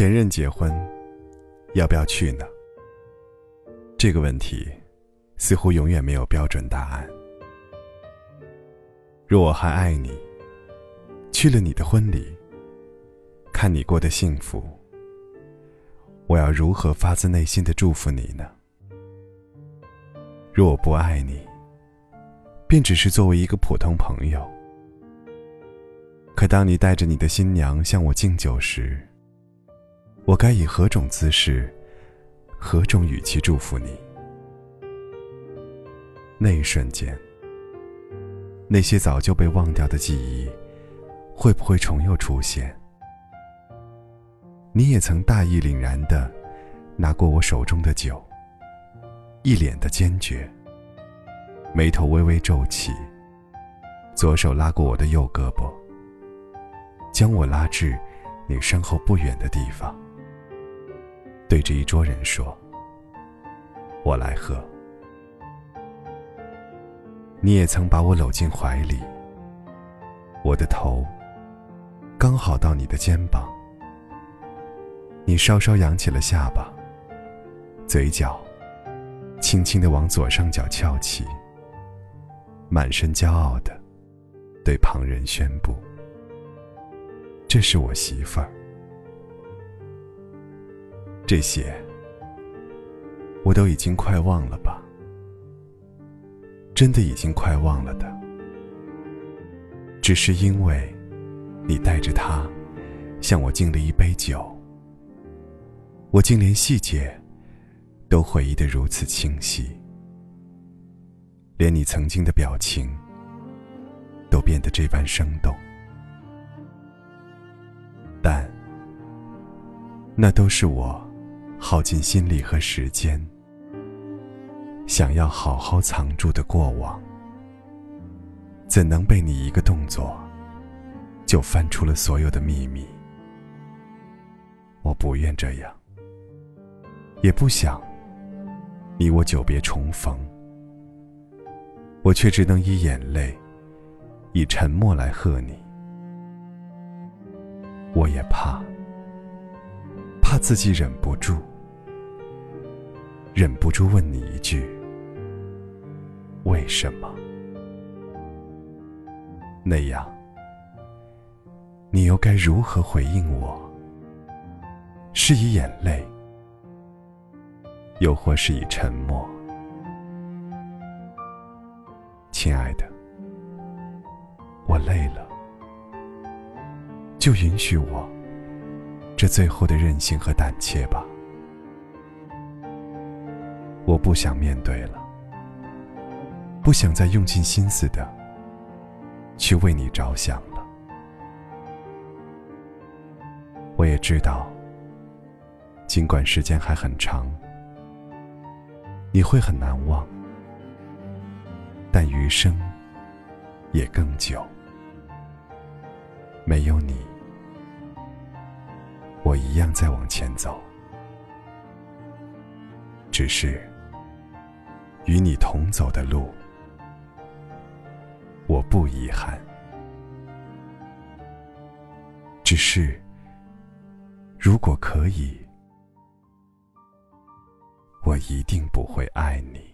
前任结婚，要不要去呢？这个问题，似乎永远没有标准答案。若我还爱你，去了你的婚礼，看你过得幸福，我要如何发自内心的祝福你呢？若我不爱你，便只是作为一个普通朋友。可当你带着你的新娘向我敬酒时，我该以何种姿势、何种语气祝福你？那一瞬间，那些早就被忘掉的记忆，会不会重又出现？你也曾大义凛然的拿过我手中的酒，一脸的坚决，眉头微微皱起，左手拉过我的右胳膊，将我拉至你身后不远的地方。对着一桌人说：“我来喝。”你也曾把我搂进怀里，我的头刚好到你的肩膀，你稍稍扬起了下巴，嘴角轻轻的往左上角翘起，满身骄傲的对旁人宣布：“这是我媳妇儿。”这些，我都已经快忘了吧？真的已经快忘了的。只是因为，你带着他，向我敬了一杯酒，我竟连细节，都回忆的如此清晰，连你曾经的表情，都变得这般生动。但，那都是我。耗尽心力和时间，想要好好藏住的过往，怎能被你一个动作就翻出了所有的秘密？我不愿这样，也不想你我久别重逢，我却只能以眼泪、以沉默来贺你。我也怕，怕自己忍不住。忍不住问你一句：为什么？那样，你又该如何回应我？是以眼泪，又或是以沉默？亲爱的，我累了，就允许我这最后的任性和胆怯吧。我不想面对了，不想再用尽心思的去为你着想了。我也知道，尽管时间还很长，你会很难忘，但余生也更久。没有你，我一样在往前走，只是。与你同走的路，我不遗憾。只是，如果可以，我一定不会爱你。